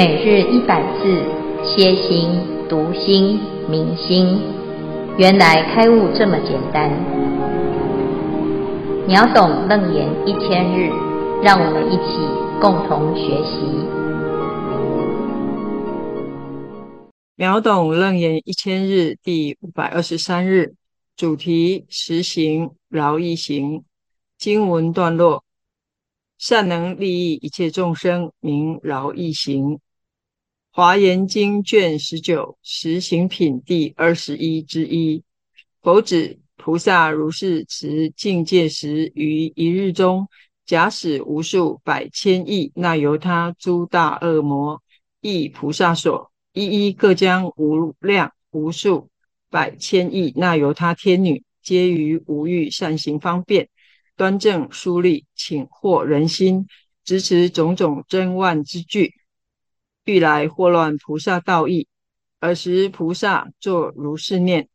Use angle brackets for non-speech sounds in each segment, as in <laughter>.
每日一百字，歇心、读心、明心，原来开悟这么简单。秒懂楞严一千日，让我们一起共同学习。秒懂楞严一千日第五百二十三日，主题：实行饶益行。经文段落。善能利益一切众生，名饶益行。华严经卷十九实行品第二十一之一。佛指菩萨如是持境界时，于一日中，假使无数百千亿那由他诸大恶魔，亦菩萨所，一一各将无量无数百千亿那由他天女，皆于无欲善行方便。端正疏利，请获人心，执持种种珍万之具，欲来惑乱菩萨道义。尔时菩萨作如是念：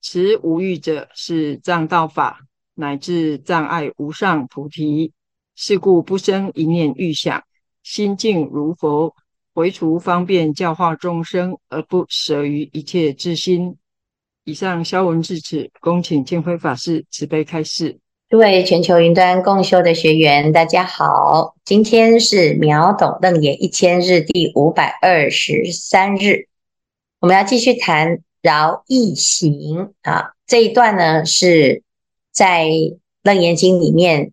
持无欲者，是障道法，乃至障碍无上菩提。是故不生一念欲想，心净如佛，唯除方便教化众生，而不舍于一切智心。以上消文至此，恭请见辉法师慈悲开示。各位全球云端共修的学员，大家好，今天是秒懂楞严一千日第五百二十三日，我们要继续谈饶益行啊。这一段呢是在楞严经里面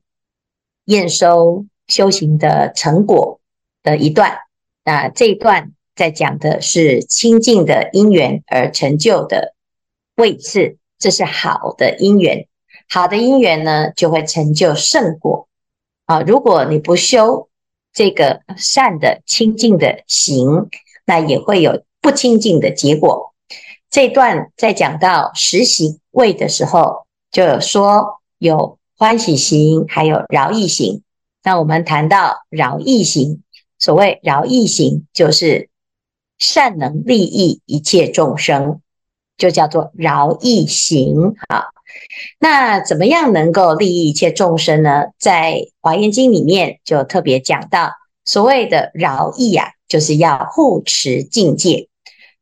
验收修行的成果的一段啊。这一段在讲的是清净的因缘而成就的位次，这是好的因缘。好的因缘呢，就会成就圣果啊！如果你不修这个善的清净的行，那也会有不清净的结果。这段在讲到实行位的时候，就有说有欢喜行，还有饶益行。那我们谈到饶益行，所谓饶益行，就是善能利益一切众生，就叫做饶益行啊。那怎么样能够利益一切众生呢？在《华严经》里面就特别讲到，所谓的饶益啊，就是要护持境界。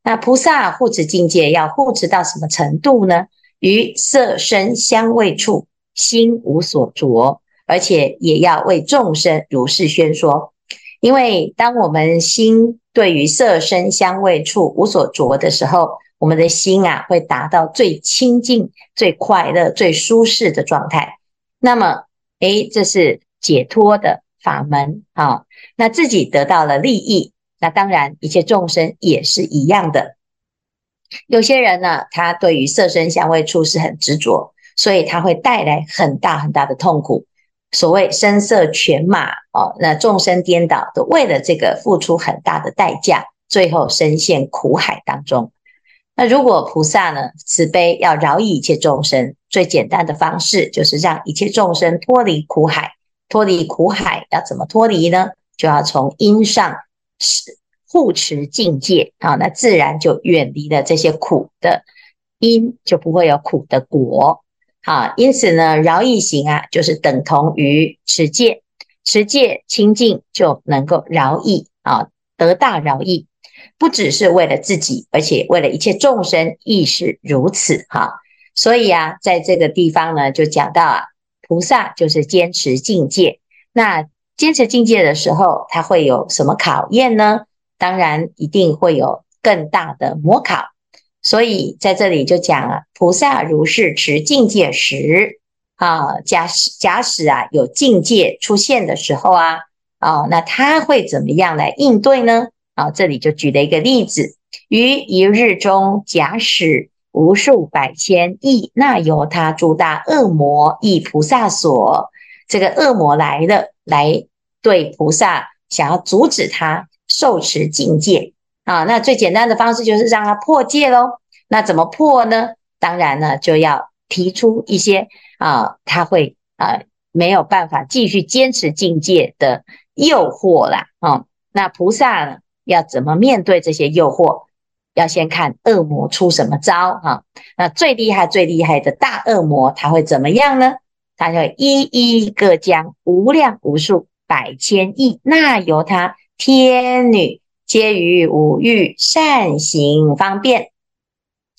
那菩萨护持境界要护持到什么程度呢？于色身香味处心无所着，而且也要为众生如是宣说。因为当我们心对于色身香味处无所着的时候，我们的心啊，会达到最清净、最快乐、最舒适的状态。那么，诶，这是解脱的法门啊。那自己得到了利益，那当然一切众生也是一样的。有些人呢，他对于色身香味触是很执着，所以他会带来很大很大的痛苦。所谓声色犬马哦，那众生颠倒，都为了这个付出很大的代价，最后深陷苦海当中。那如果菩萨呢，慈悲要饶益一切众生，最简单的方式就是让一切众生脱离苦海。脱离苦海要怎么脱离呢？就要从因上是护持境界啊，那自然就远离了这些苦的因，就不会有苦的果。好，因此呢，饶益行啊，就是等同于持戒，持戒清净就能够饶益啊，得大饶益。不只是为了自己，而且为了一切众生亦是如此哈。所以啊，在这个地方呢，就讲到啊，菩萨就是坚持境界。那坚持境界的时候，他会有什么考验呢？当然，一定会有更大的魔考。所以在这里就讲啊，菩萨如是持境界时啊，假使假使啊有境界出现的时候啊，啊，那他会怎么样来应对呢？啊，这里就举了一个例子：于一日中，假使无数百千亿那由他诸大恶魔以菩萨所，这个恶魔来了，来对菩萨想要阻止他受持境界啊。那最简单的方式就是让他破戒喽。那怎么破呢？当然呢，就要提出一些啊，他会啊没有办法继续坚持境界的诱惑啦。啊，那菩萨？要怎么面对这些诱惑？要先看恶魔出什么招哈。那最厉害、最厉害的大恶魔，他会怎么样呢？他就一一各将无量无数百千亿那由他天女，皆于五欲善行方便。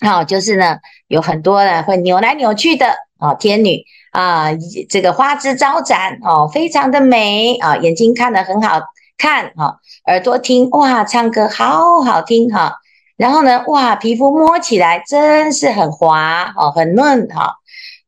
好，就是呢，有很多人会扭来扭去的哦，天女啊，这个花枝招展哦，非常的美啊，眼睛看得很好看哈，耳朵听哇，唱歌好好听哈，然后呢，哇，皮肤摸起来真是很滑哦，很嫩哈，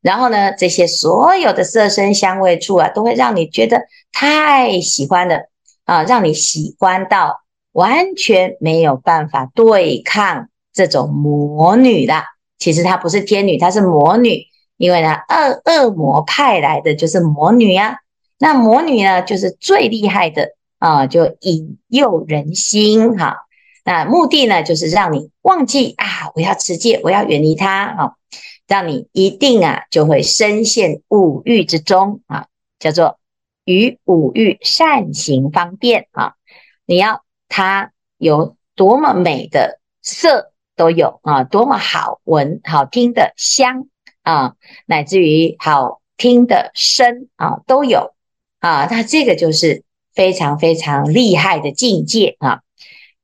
然后呢，这些所有的色声香味触啊，都会让你觉得太喜欢了啊，让你喜欢到完全没有办法对抗。这种魔女的，其实她不是天女，她是魔女，因为呢，恶恶魔派来的就是魔女呀、啊。那魔女呢，就是最厉害的啊，就引诱人心哈。那目的呢，就是让你忘记啊，我要持戒，我要远离他啊，让你一定啊，就会深陷五欲之中啊，叫做于五欲善行方便啊。你要它有多么美的色。都有啊，多么好闻、好听的香啊，乃至于好听的声啊，都有啊。那这个就是非常非常厉害的境界啊。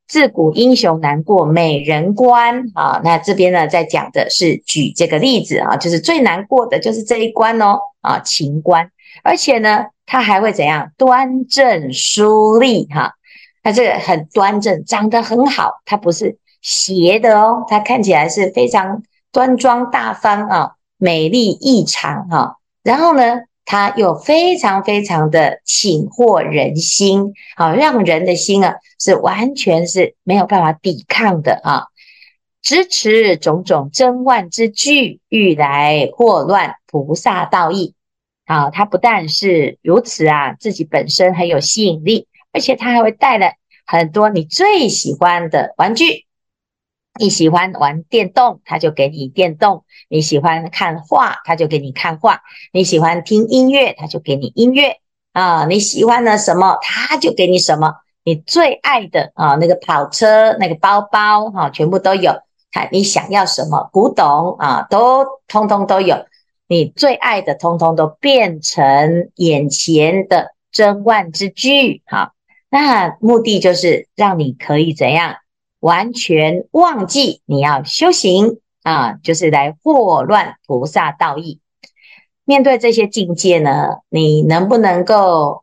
自古英雄难过美人关啊。那这边呢，在讲的是举这个例子啊，就是最难过的就是这一关哦啊，情关。而且呢，他还会怎样？端正淑丽哈。他这个很端正，长得很好，他不是。斜的哦，他看起来是非常端庄大方啊，美丽异常哈。然后呢，他又非常非常的请获人心啊，让人的心啊是完全是没有办法抵抗的啊。支持种种珍玩之具，欲来祸乱菩萨道义。啊，他不但是如此啊，自己本身很有吸引力，而且他还会带来很多你最喜欢的玩具。你喜欢玩电动，他就给你电动；你喜欢看画，他就给你看画；你喜欢听音乐，他就给你音乐啊！你喜欢的什么，他就给你什么。你最爱的啊，那个跑车、那个包包哈，全部都有。看你想要什么，古董啊，都通通都有。你最爱的，通通都变成眼前的珍万之具。哈，那目的就是让你可以怎样？完全忘记你要修行啊，就是来惑乱菩萨道义。面对这些境界呢，你能不能够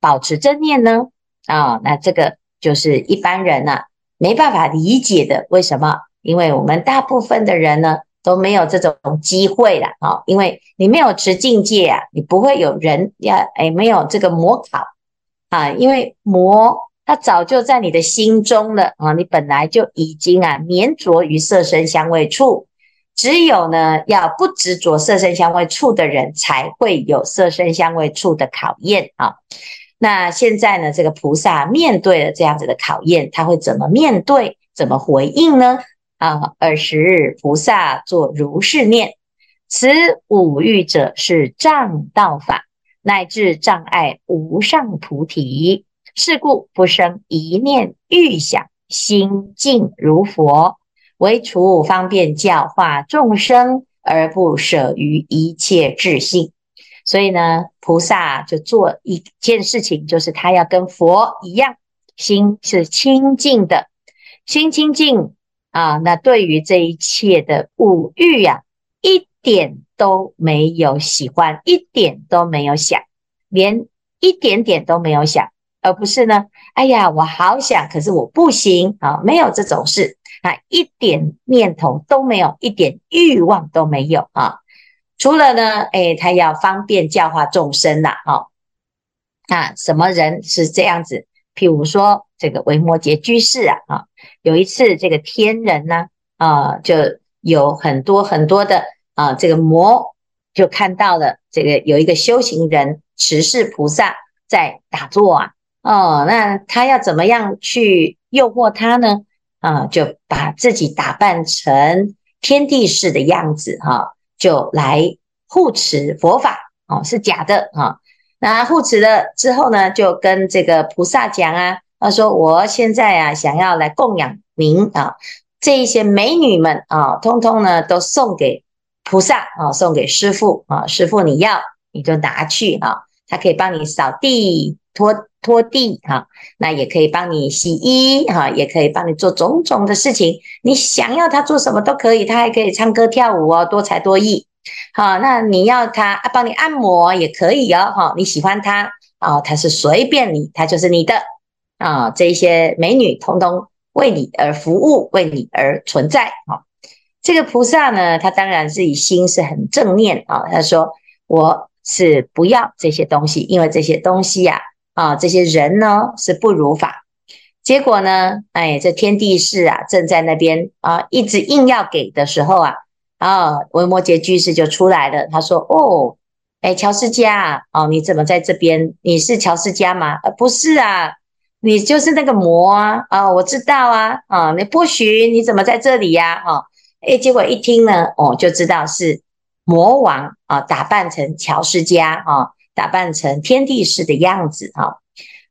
保持正念呢？啊，那这个就是一般人呢、啊、没办法理解的。为什么？因为我们大部分的人呢都没有这种机会了啊，因为你没有持境界啊，你不会有人要哎，没有这个魔考啊，因为魔。它早就在你的心中了啊！你本来就已经啊粘着于色身香味触，只有呢要不执着色身香味触的人，才会有色身香味触的考验啊。那现在呢，这个菩萨面对了这样子的考验，他会怎么面对？怎么回应呢？啊，尔时菩萨作如是念：此五欲者是障道法，乃至障碍无上菩提。是故不生一念欲想，心净如佛，唯除方便教化众生，而不舍于一切智性。所以呢，菩萨就做一件事情，就是他要跟佛一样，心是清净的，心清净啊。那对于这一切的五欲呀，一点都没有喜欢，一点都没有想，连一点点都没有想。而不是呢？哎呀，我好想，可是我不行啊！没有这种事啊，一点念头都没有，一点欲望都没有啊！除了呢，哎，他要方便教化众生啦，哈啊！什么人是这样子？譬如说这个维摩诘居士啊，啊，有一次这个天人呢，啊，就有很多很多的啊，这个魔就看到了这个有一个修行人持世菩萨在打坐啊。哦，那他要怎么样去诱惑他呢？啊，就把自己打扮成天地式的样子，哈、就来护持佛法，哦、是假的，啊。那护持了之后呢，就跟这个菩萨讲啊，他说我现在啊，想要来供养您啊，这一些美女们啊，通通呢都送给菩萨啊，送给师父啊，师父你要你就拿去啊，他可以帮你扫地拖。拖地哈，那也可以帮你洗衣哈，也可以帮你做种种的事情。你想要他做什么都可以，他还可以唱歌跳舞哦，多才多艺。好，那你要他帮你按摩也可以哦，哈，你喜欢他啊，他是随便你，他就是你的啊。这些美女通通为你而服务，为你而存在啊。这个菩萨呢，他当然自己心是很正念啊，他说我。是不要这些东西，因为这些东西呀，啊这些人呢是不如法。结果呢，哎，这天地士啊，正在那边啊，一直硬要给的时候啊，啊，维摩诘居士就出来了。他说：“哦，哎，憍尸迦，哦，你怎么在这边？你是憍尸迦吗？呃，不是啊，你就是那个魔啊！啊，我知道啊，啊，你不许，你怎么在这里呀？哦，哎，结果一听呢，哦，就知道是。”魔王啊，打扮成憍尸迦啊，打扮成天地士的样子啊。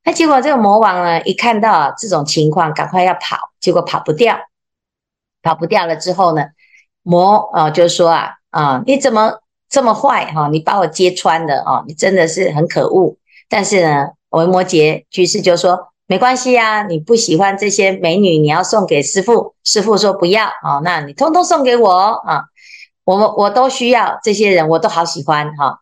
那结果这个魔王呢，一看到这种情况，赶快要跑，结果跑不掉，跑不掉了之后呢，魔啊就说啊啊，你怎么这么坏哈？你把我揭穿了啊，你真的是很可恶。但是呢，维摩詰居士就说没关系呀，你不喜欢这些美女，你要送给师父，师父说不要啊，那你通通送给我啊。我我都需要这些人，我都好喜欢哈。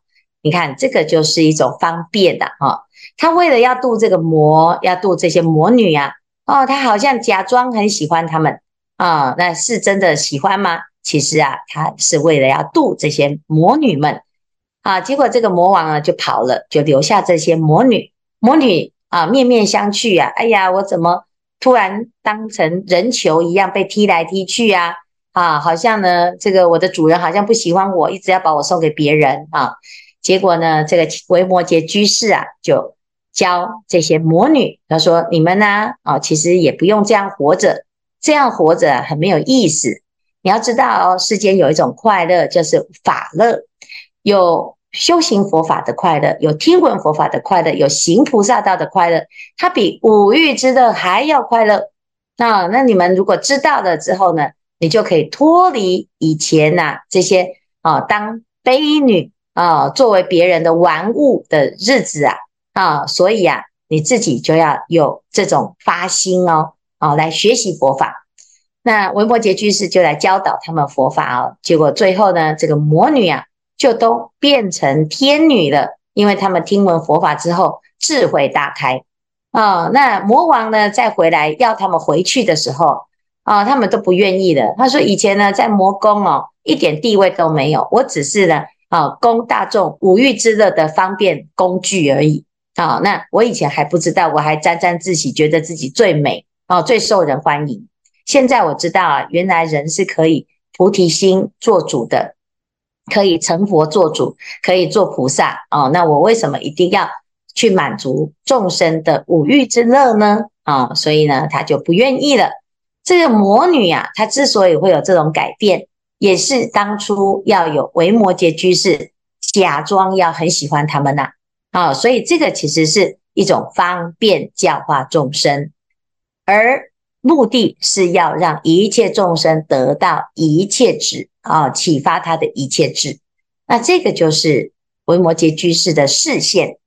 你看，这个就是一种方便的哈。他为了要度这个魔，要度这些魔女啊，哦，他好像假装很喜欢他们啊，那是真的喜欢吗？其实啊，他是为了要度这些魔女们啊。结果这个魔王啊就跑了，就留下这些魔女。魔女啊，面面相觑啊，哎呀，我怎么突然当成人球一样被踢来踢去啊？啊，好像呢，这个我的主人好像不喜欢我，一直要把我送给别人啊。结果呢，这个维摩诘居士啊，就教这些魔女，他说：“你们呢，啊，其实也不用这样活着，这样活着很没有意思。你要知道哦，世间有一种快乐，就是法乐，有修行佛法的快乐，有听闻佛法的快乐，有行菩萨道的快乐，它比五欲之乐还要快乐。那那你们如果知道了之后呢？”你就可以脱离以前呐、这些啊当悲女啊作为别人的玩物的日子啊啊，所以啊你自己就要有这种发心哦啊来学习佛法。那维摩詰居士就来教导他们佛法哦，结果最后呢这个魔女啊就都变成天女了，因为他们听闻佛法之后智慧大开啊。那魔王呢再回来要他们回去的时候。啊，他们都不愿意的。他说：“以前呢，在魔宫哦，一点地位都没有，我只是呢，啊，供大众五欲之乐的方便工具而已。啊，那我以前还不知道，我还沾沾自喜，觉得自己最美，啊，最受人欢迎。现在我知道啊，原来人是可以菩提心做主的，可以成佛做主，可以做菩萨。啊，那我为什么一定要去满足众生的五欲之乐呢？啊，所以呢，他就不愿意了。”这个魔女啊，她之所以会有这种改变，也是当初要有维摩诘居士假装要很喜欢他们呐，啊，所以这个其实是一种方便教化众生，而目的是要让一切众生得到一切智啊，启发他的一切智。那这个就是维摩诘居士的示现。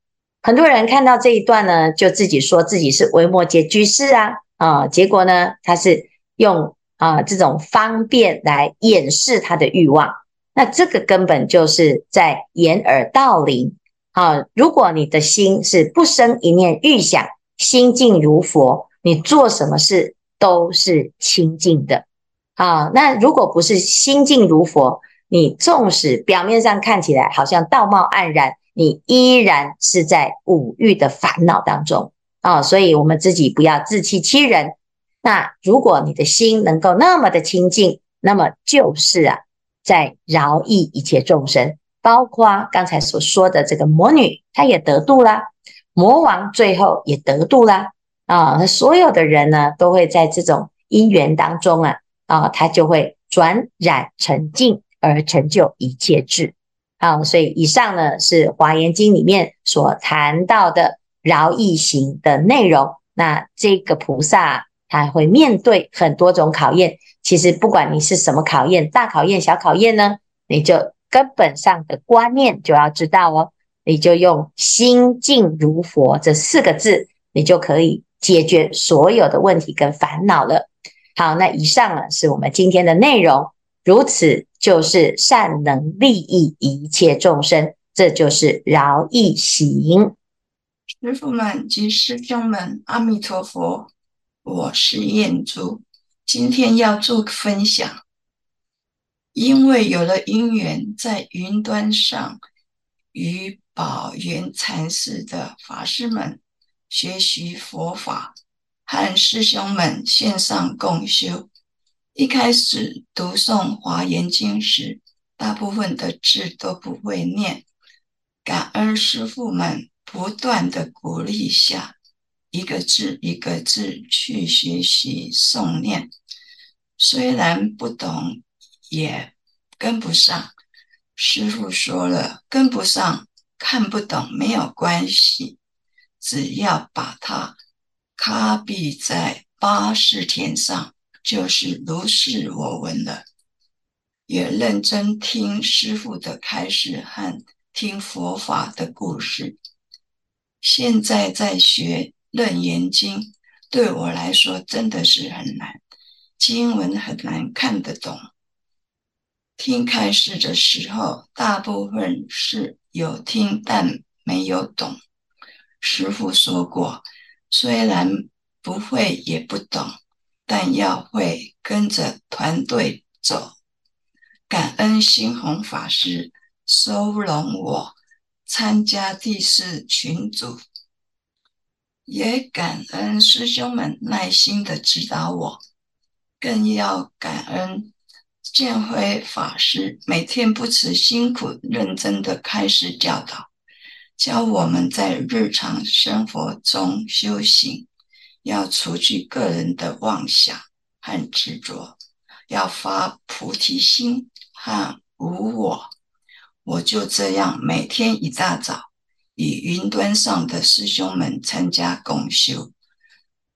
很多人看到这一段呢，就自己说自己是维摩诘居士啊，啊，结果呢，他是。用啊这种方便来掩饰他的欲望，那这个根本就是在掩耳盗铃啊！如果你的心是不生一念欲想，心静如佛，你做什么事都是清净的啊！那如果不是心静如佛，你纵使表面上看起来好像道貌岸然，你依然是在五欲的烦恼当中啊！所以我们自己不要自欺欺人。那如果你的心能够那么的清净，那么就是啊，在饶益一切众生，包括刚才所说的这个魔女，她也得度啦；魔王最后也得度啦。啊，所有的人呢，都会在这种因缘当中啊，啊，他就会转染成净而成就一切智。啊，所以以上呢是华严经里面所谈到的饶益行的内容。那这个菩萨。他会面对很多种考验，其实不管你是什么考验，大考验、小考验呢，你就根本上的观念就要知道哦。你就用心静如佛这四个字，你就可以解决所有的问题跟烦恼了。好，那以上呢是我们今天的内容，如此就是善能利益一切众生，这就是饶益行。师父们及师兄们，阿弥陀佛，我是燕珠，今天要做个分享。因为有了因缘，在云端上与宝源禅寺的法师们学习佛法，和师兄们线上共修。一开始读诵华严经时，大部分的字都不会念，感恩师父们。不断的鼓励下，一个字一个字去学习诵念，虽然不懂，也跟不上。师傅说了，跟不上、看不懂没有关系，只要把它卡闭在八识田上，就是如是我闻了。也认真听师傅的开示和听佛法的故事。现在在学《楞严经》，对我来说真的是很难，经文很难看得懂。听开示的时候，大部分是有听但没有懂。师父说过，虽然不会也不懂，但要会跟着团队走。感恩星云法师收容我。参加第四群组，也感恩师兄们耐心的指导我，更要感恩建辉法师每天不辞辛苦、认真的开示教导，教我们在日常生活中修行，要除去个人的妄想和执着，要发菩提心和无我。我就这样每天一大早与云端上的师兄们参加共修，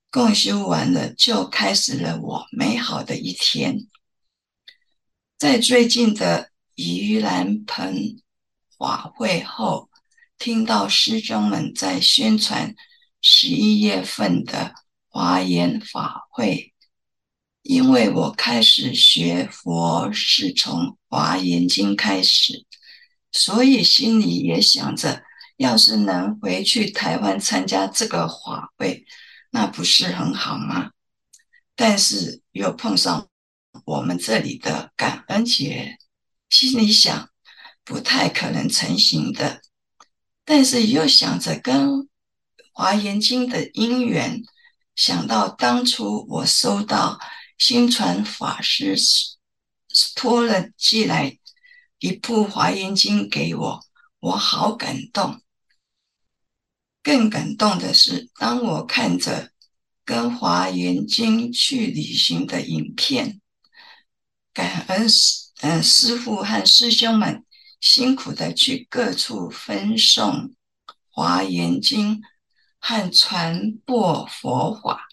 共修完了就开始了我美好的一天。在最近的盂兰盆法会后，听到师兄们在宣传十一月份的华严法会，因为我开始学佛是从华严经开始。所以心里也想着，要是能回去台湾参加这个法会，那不是很好吗？但是又碰上我们这里的感恩节，心里想不太可能成行的。但是又想着跟华严经的因缘，想到当初我收到新传法师托了寄来。一部《华严经》给我，我好感动。更感动的是，当我看着跟《华严经》去旅行的影片，感恩师嗯师傅和师兄们辛苦的去各处分送《华严经》和传播佛法。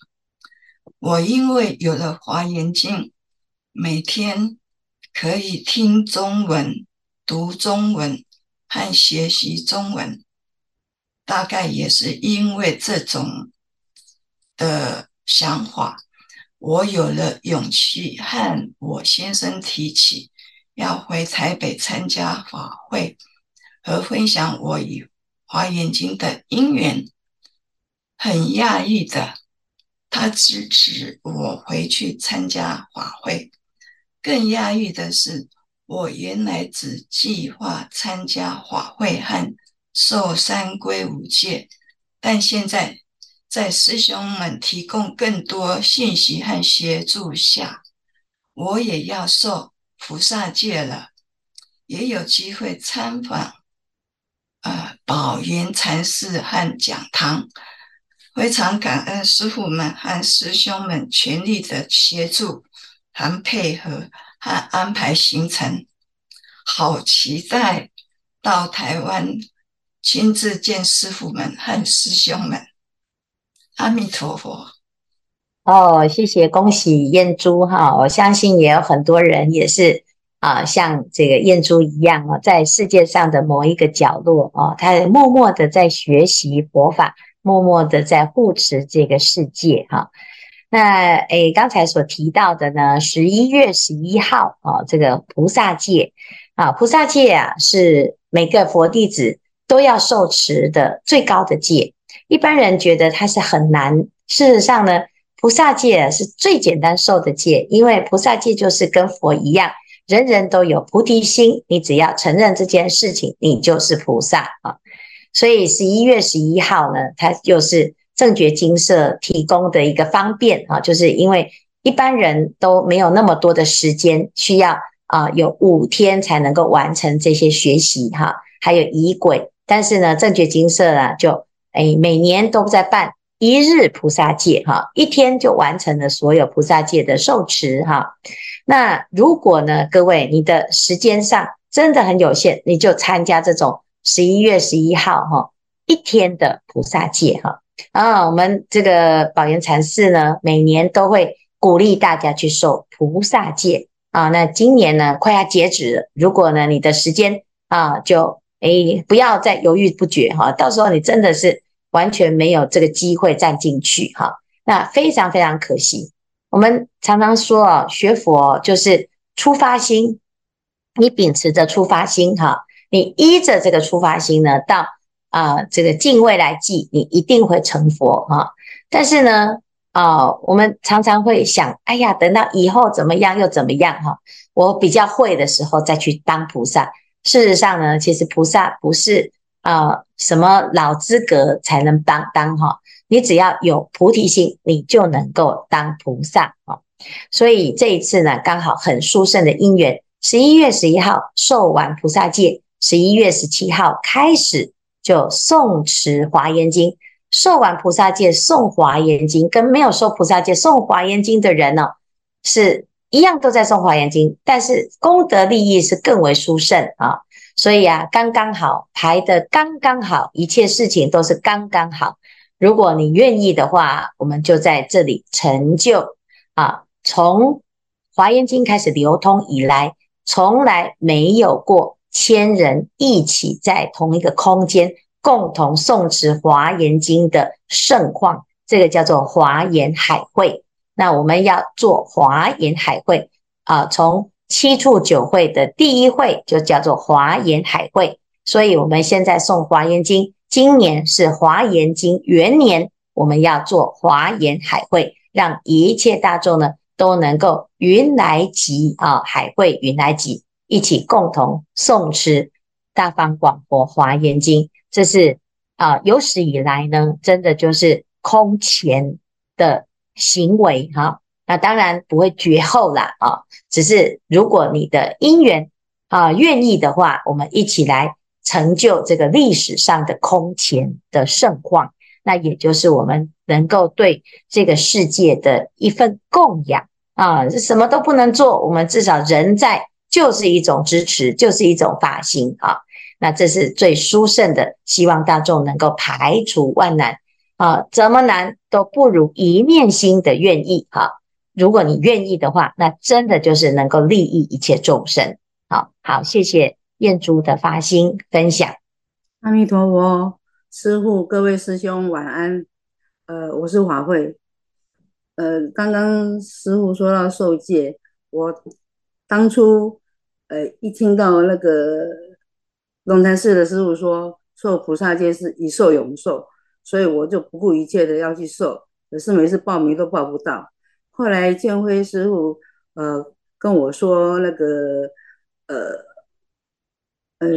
我因为有了《华严经》，每天。可以听中文、读中文和学习中文，大概也是因为这种的想法，我有了勇气和我先生提起要回台北参加法会和分享我与华严经的因缘。很讶异的，他支持我回去参加法会。更压抑的是，我原来只计划参加法会和受三皈五戒，但现在在师兄们提供更多信息和协助下，我也要受菩萨戒了，也有机会参访呃宝源禅寺和讲堂，非常感恩师父们和师兄们全力的协助。和配合和安排行程，好期待到台湾亲自见师傅们和师兄们。阿弥陀佛。哦，谢谢，恭喜燕珠哈！我相信也有很多人也是啊，像这个燕珠一样啊，在世界上的某一个角落啊，他默默的在学习佛法，默默的在护持这个世界哈。那诶，刚才所提到的呢，十一月十一号啊，这个菩萨戒啊，菩萨戒啊，是每个佛弟子都要受持的最高的戒。一般人觉得它是很难，事实上呢，菩萨戒是最简单受的戒，因为菩萨戒就是跟佛一样。人人都有菩提心，你只要承认这件事情，你就是菩萨啊。所以十一月十一号呢，它又是正觉精舍提供的一个方便啊，就是因为一般人都没有那么多的时间，需要啊有五天才能够完成这些学习哈，还有仪轨。但是呢，正觉金色啊，就诶每年都在办一日菩萨戒哈，一天就完成了所有菩萨戒的受持哈。那如果呢，各位，你的时间上真的很有限，你就参加这种十一月十一号哈一天的菩萨戒哈啊，我们这个宝岩禅寺呢，每年都会鼓励大家去受菩萨戒啊。那今年呢，快要截止了，如果呢，你的时间啊，就诶不要再犹豫不决哈，到时候你真的是完全没有这个机会站进去哈，那非常非常可惜。我们常常说啊，学佛就是出发心，你秉持着出发心哈，你依着这个出发心呢，到啊这个尽未来际，你一定会成佛哈。但是呢，啊我们常常会想，哎呀，等到以后怎么样又怎么样哈？我比较会的时候再去当菩萨。事实上呢，其实菩萨不是啊什么老资格才能当当哈。你只要有菩提心，你就能够当菩萨啊！所以这一次呢，刚好很殊胜的因缘，十一月十一号受完菩萨戒，十一月十七号开始就诵持华严经。受完菩萨戒诵华严经，跟没有受菩萨戒诵华严经的人呢，是一样都在诵华严经，但是功德利益是更为殊胜啊！所以啊，刚刚好排得刚刚好，一切事情都是刚刚好。如果你愿意的话，我们就在这里成就啊！从华严经开始流通以来，从来没有过千人一起在同一个空间共同诵持华严经的盛况，这个叫做华严海会。那我们要做华严海会啊，从七处九会的第一会就叫做华严海会，所以我们现在诵华严经。今年是华严经元年，我们要做华严海会，让一切大众呢都能够云来集啊，海会云来集，一起共同诵持大方广佛华严经。这是啊有史以来呢，真的就是空前的行为哈、那当然不会绝后啦啊，只是如果你的因缘啊愿意的话，我们一起来。成就这个历史上的空前的盛况，那也就是我们能够对这个世界的一份供养啊！什么都不能做，我们至少人在就是一种支持，就是一种发心啊！那这是最殊胜的，希望大众能够排除万难啊！怎么难都不如一念心的愿意啊！如果你愿意的话，那真的就是能够利益一切众生。好好，谢谢。燕珠的发心分享，阿弥陀佛，师父，各位师兄晚安。呃，我是华慧。呃，刚刚师父说到受戒，我当初呃一听到那个龙潭寺的师父说受菩萨戒是一受永受，所以我就不顾一切的要去受，可是每次报名都报不到。后来建辉师父呃跟我说那个呃。呃，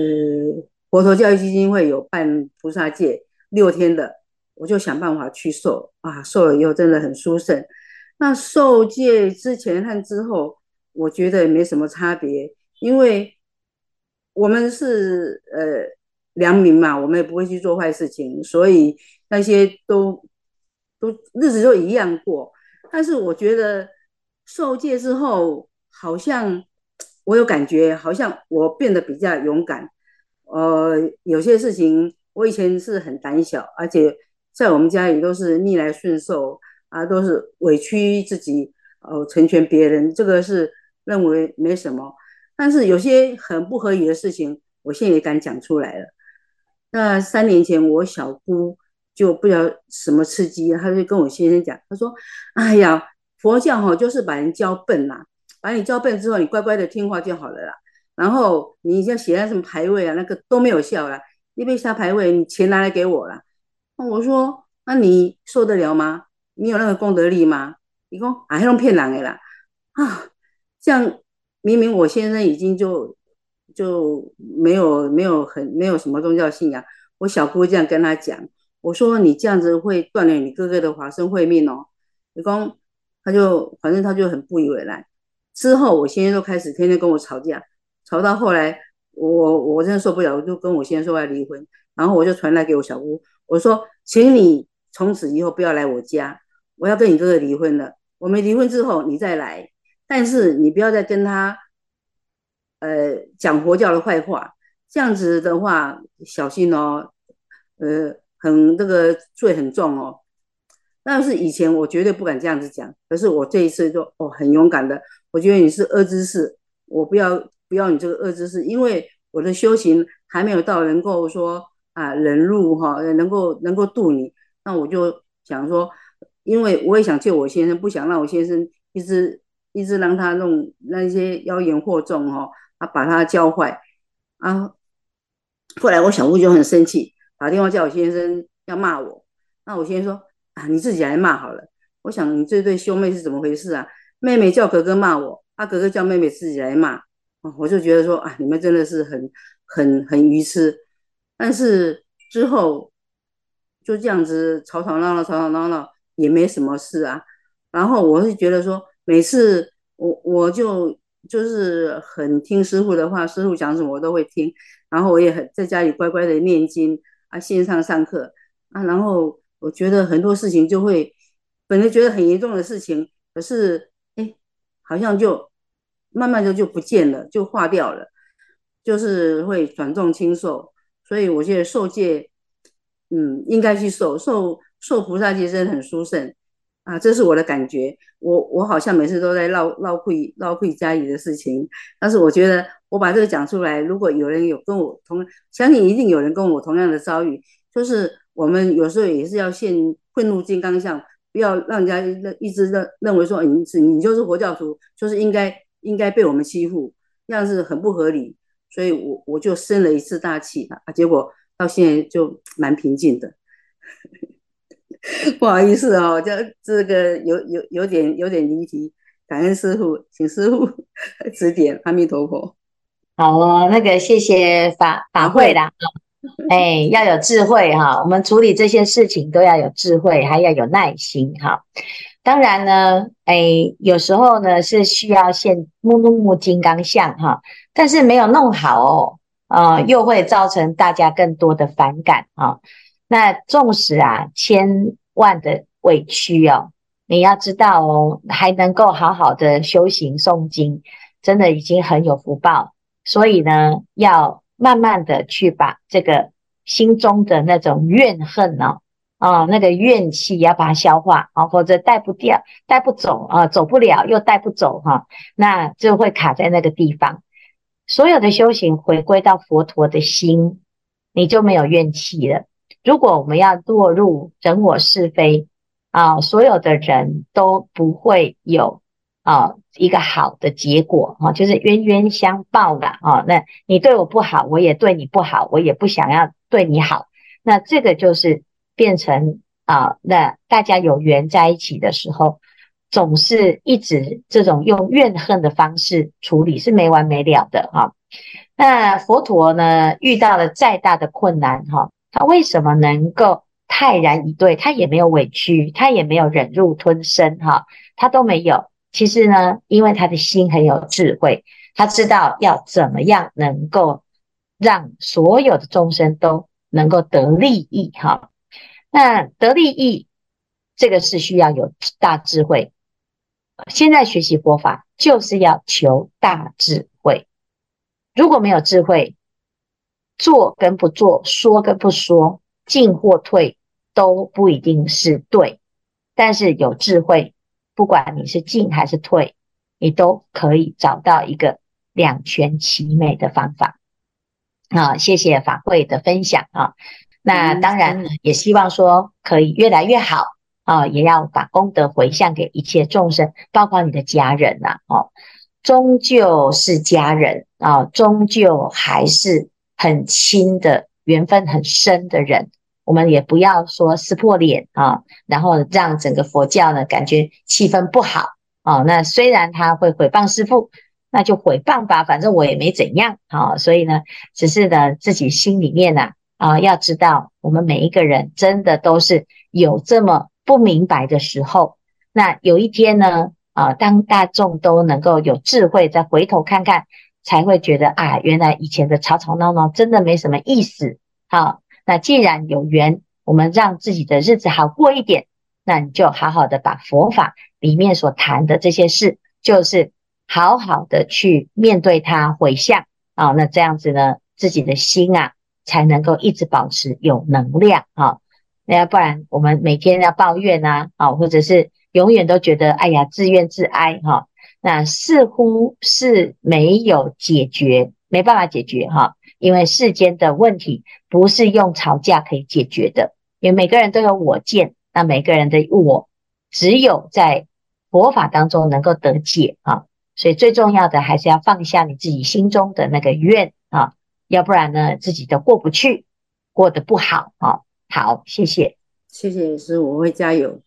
佛陀教育基金会有办菩萨戒六天的，我就想办法去受啊，受了以后真的很殊胜。那受戒之前和之后，我觉得也没什么差别，因为我们是呃良民嘛，我们也不会去做坏事情，所以那些都都日子都一样过。但是我觉得受戒之后，好像。我有感觉，好像我变得比较勇敢。呃，有些事情我以前是很胆小，而且在我们家里都是逆来顺受啊，都是委屈自己，呃，成全别人，这个是认为没什么。但是有些很不合理的事情，我现在也敢讲出来了。那三年前我小姑就不知道什么刺激，他就跟我先生讲，他说：“哎呀，佛教哈就是把人教笨啦，把你教笨之后，你乖乖的听话就好了啦。然后你要写那什么牌位啊，那个都没有效啦。你别下牌位，你钱拿来给我啦。”那我说：“那你受得了吗？你有那个功德力吗？”你说：“啊，还用骗人的啦啊，这样明明我先生已经就。”就没有没有很没有什么宗教信仰，我小姑这样跟他讲，我说你这样子会断了你哥哥的华生慧命哦。你讲，他就反正他就很不以为然。之后我先生就开始天天跟我吵架，吵到后来我我真的受不了，我就跟我先生说要离婚，然后我就传来给我小姑，我说，请你从此以后不要来我家，我要跟你哥哥离婚了。我们离婚之后你再来，但是你不要再跟他。呃，讲佛教的坏话，这样子的话小心哦。呃，很这个罪很重哦。但是以前我绝对不敢这样子讲，可是我这一次就哦很勇敢的，我觉得你是恶知识，我不要不要你这个恶知识，因为我的修行还没有到能够说啊忍辱哈，能够能够度你。那我就想说，因为我也想救我先生，不想让我先生一直一直让他弄那些妖言惑众哈。啊，把他教坏啊！后来我小姑就很生气，打电话叫我先生要骂我。那我先生说啊，你自己来骂好了。我想你这对兄妹是怎么回事啊？妹妹叫哥哥骂我，啊，哥哥叫妹妹自己来骂。我就觉得说啊，你们真的是很很很愚痴。但是之后就这样子吵吵闹闹，吵吵闹闹也没什么事啊。然后我是觉得说，每次我我就。就是很听师傅的话，师傅讲什么我都会听，然后我也很在家里乖乖的念经啊，线上上课啊，然后我觉得很多事情就会，本来觉得很严重的事情，可是哎，好像就慢慢的就不见了，就化掉了，就是会转重轻受，所以我觉得受戒，嗯，应该去受受受菩萨戒真的很殊胜。啊，这是我的感觉。我我好像每次都在唠唠会唠会家里的事情，但是我觉得我把这个讲出来，如果有人有跟我同，相信一定有人跟我同样的遭遇，就是我们有时候也是要现混入金刚相，不要让人家认一直认认为说你是你就是佛教徒，就是应该应该被我们欺负，这样是很不合理。所以我我就生了一次大气啊，结果到现在就蛮平静的。<laughs> 不好意思哦，这这个有有有点有点离题，感恩师傅，请师傅 <laughs> 指点。阿弥陀佛。好哦，那个谢谢法法会啦，哎，要有智慧哈，我们处理这些事情都要有智慧，还要有耐心哈。当然呢，哎，有时候呢是需要现木木木金刚像哈，但是没有弄好哦，啊，又会造成大家更多的反感哈。那纵使啊，千万的委屈哦，你要知道哦，还能够好好的修行诵经，真的已经很有福报。所以呢，要慢慢的去把这个心中的那种怨恨哦，啊，那个怨气要把它消化啊，否则带不掉、带不走啊，走不了又带不走哈，那就会卡在那个地方。所有的修行回归到佛陀的心，你就没有怨气了。如果我们要堕入整我是非啊，所有的人都不会有啊一个好的结果啊，就是冤冤相报的啊。那你对我不好，我也对你不好，我也不想要对你好。那这个就是变成啊，那大家有缘在一起的时候，总是一直这种用怨恨的方式处理，是没完没了的哈。那佛陀呢，遇到了再大的困难哈。他为什么能够泰然以对？他也没有委屈，他也没有忍辱吞声，哈，他都没有。其实呢，因为他的心很有智慧，他知道要怎么样能够让所有的众生都能够得利益，哈。那得利益，这个是需要有大智慧。现在学习佛法就是要求大智慧，如果没有智慧，做跟不做，说跟不说，进或退都不一定是对。但是有智慧，不管你是进还是退，你都可以找到一个两全其美的方法。啊，谢谢法会的分享啊。那当然也希望说可以越来越好啊，也要把功德回向给一切众生，包括你的家人呐。哦，终究是家人啊，终究还是很亲的缘分很深的人。我们也不要说撕破脸啊，然后让整个佛教呢感觉气氛不好啊。那虽然他会毁谤师父，那就毁谤吧，反正我也没怎样啊。所以呢，只是呢自己心里面呢啊，要知道我们每一个人真的都是有这么不明白的时候。那有一天呢啊，当大众都能够有智慧，再回头看看，才会觉得啊，原来以前的吵吵闹闹真的没什么意思。好。那既然有缘，我们让自己的日子好过一点，那你就好好的把佛法里面所谈的这些事，就是好好的去面对它，回向啊。那这样子呢，自己的心啊，才能够一直保持有能量啊。那要不然，我们每天要抱怨啊，啊，或者是永远都觉得哎呀自怨自哀哈，那似乎是没有解决，没办法解决哈。因为世间的问题不是用吵架可以解决的，因为每个人都有我见，那每个人的我只有在佛法当中能够得解啊，所以最重要的还是要放下你自己心中的那个怨啊，要不然呢，自己都过不去，过得不好啊。好，谢谢，谢谢师父，我会加油。